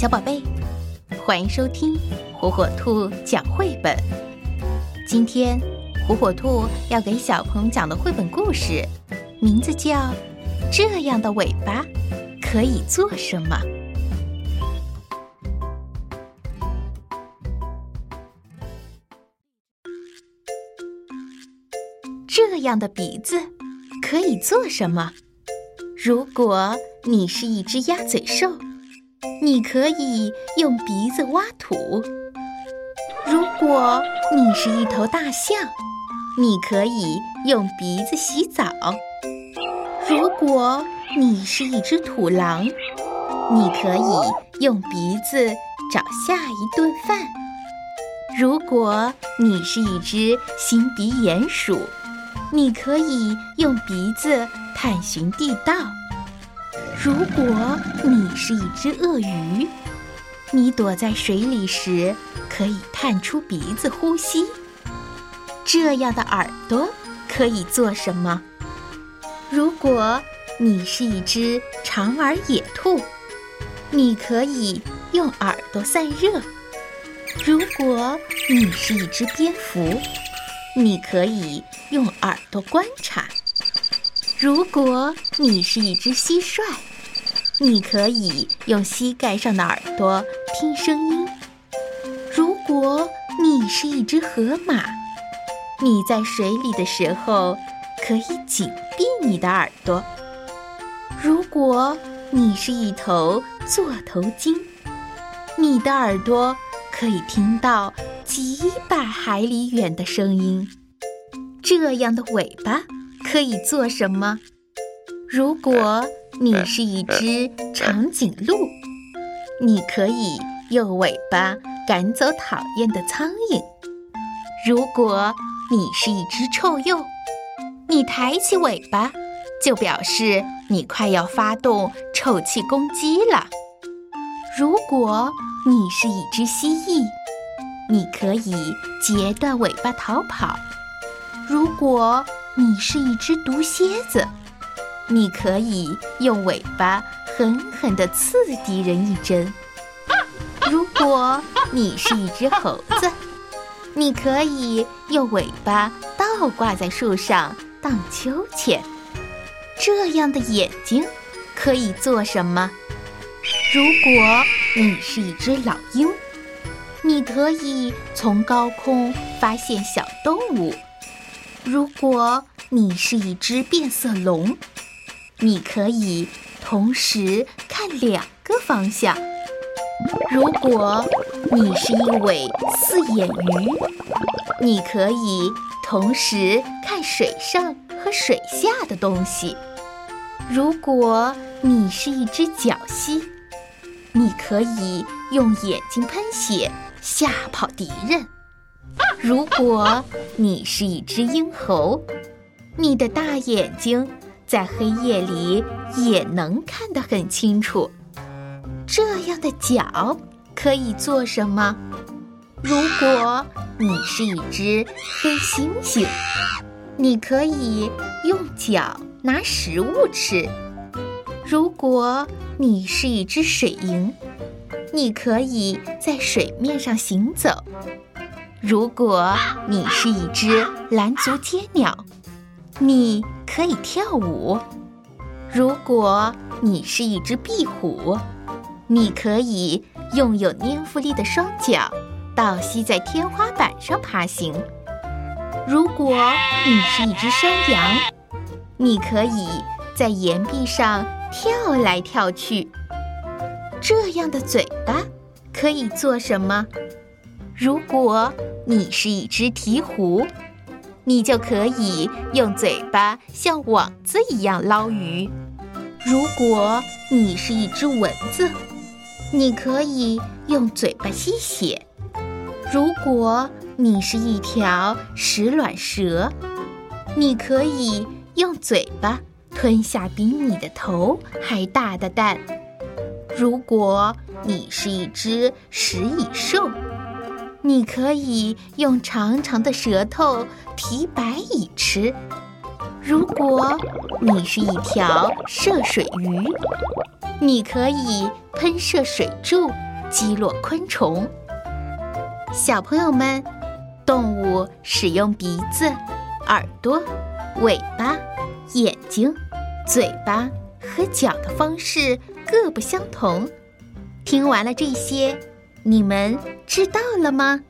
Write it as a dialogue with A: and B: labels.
A: 小宝贝，欢迎收听火火兔讲绘本。今天，火火兔要给小朋友讲的绘本故事，名字叫《这样的尾巴可以做什么》。这样的鼻子可以做什么？如果你是一只鸭嘴兽。你可以用鼻子挖土。如果你是一头大象，你可以用鼻子洗澡。如果你是一只土狼，你可以用鼻子找下一顿饭。如果你是一只新鼻鼹鼠，你可以用鼻子探寻地道。如果你是一只鳄鱼，你躲在水里时可以探出鼻子呼吸。这样的耳朵可以做什么？如果你是一只长耳野兔，你可以用耳朵散热。如果你是一只蝙蝠，你可以用耳朵观察。如果你是一只蟋蟀，你可以用膝盖上的耳朵听声音。如果你是一只河马，你在水里的时候可以紧闭你的耳朵。如果你是一头座头鲸，你的耳朵可以听到几百海里远的声音。这样的尾巴可以做什么？如果。你是一只长颈鹿，你可以用尾巴赶走讨厌的苍蝇。如果你是一只臭鼬，你抬起尾巴，就表示你快要发动臭气攻击了。如果你是一只蜥蜴，你可以截断尾巴逃跑。如果你是一只毒蝎子，你可以用尾巴狠狠地刺敌人一针。如果你是一只猴子，你可以用尾巴倒挂在树上荡秋千。这样的眼睛可以做什么？如果你是一只老鹰，你可以从高空发现小动物。如果你是一只变色龙，你可以同时看两个方向。如果你是一尾四眼鱼，你可以同时看水上和水下的东西。如果你是一只角蜥，你可以用眼睛喷血吓跑敌人。如果你是一只鹰猴，你的大眼睛。在黑夜里也能看得很清楚。这样的脚可以做什么？如果你是一只黑猩猩，你可以用脚拿食物吃；如果你是一只水蝇，你可以在水面上行走；如果你是一只蓝足街鸟，你。可以跳舞。如果你是一只壁虎，你可以用有粘附力的双脚倒吸在天花板上爬行。如果你是一只山羊，你可以在岩壁上跳来跳去。这样的嘴巴可以做什么？如果你是一只鹈鹕。你就可以用嘴巴像网子一样捞鱼。如果你是一只蚊子，你可以用嘴巴吸血。如果你是一条食卵蛇，你可以用嘴巴吞下比你的头还大的蛋。如果你是一只食蚁兽，你可以用长长的舌头提白蚁吃。如果你是一条涉水鱼，你可以喷射水柱击落昆虫。小朋友们，动物使用鼻子、耳朵、尾巴、眼睛、嘴巴和脚的方式各不相同。听完了这些，你们知道了吗？